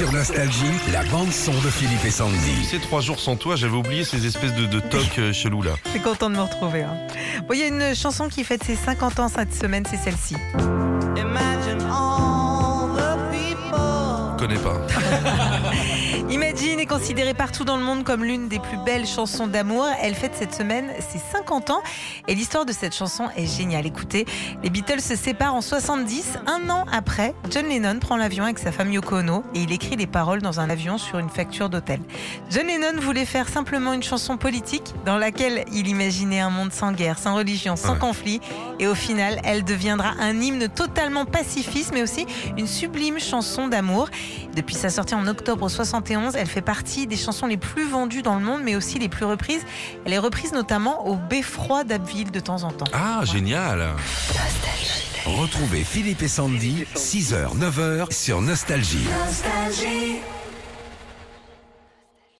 Sur Nostalgie, la bande-son de Philippe et Sandy. Ces trois jours sans toi, j'avais oublié ces espèces de, de tocs euh, chelous là. Je suis content de me retrouver. hein. Bon, il y a une chanson qui fête ses 50 ans cette semaine, c'est celle-ci. Imagine all the people. Je connais pas. Imagine considérée partout dans le monde comme l'une des plus belles chansons d'amour. Elle fête cette semaine ses 50 ans et l'histoire de cette chanson est géniale. Écoutez, les Beatles se séparent en 70. Un an après, John Lennon prend l'avion avec sa femme Yoko Ono et il écrit les paroles dans un avion sur une facture d'hôtel. John Lennon voulait faire simplement une chanson politique dans laquelle il imaginait un monde sans guerre, sans religion, sans Ouais. conflit et au final, elle deviendra un hymne totalement pacifiste mais aussi une sublime chanson d'amour. Depuis sa sortie en octobre 71, elle fait partie des chansons les plus vendues dans le monde, mais aussi les plus reprises. Elle est reprise notamment au beffroi d'Abbeville de temps en temps. Ah, génial. Retrouvez Philippe et Sandy, 6h, 9h sur Nostalgie. Nostalgie.